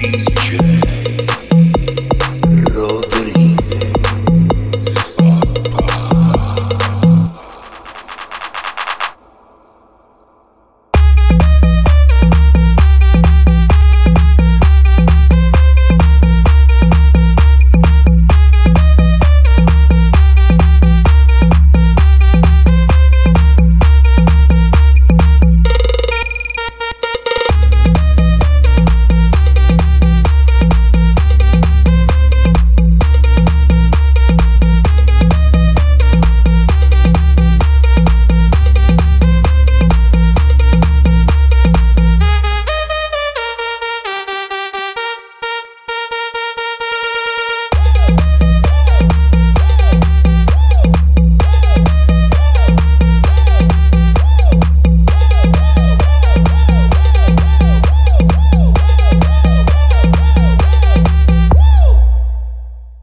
你却。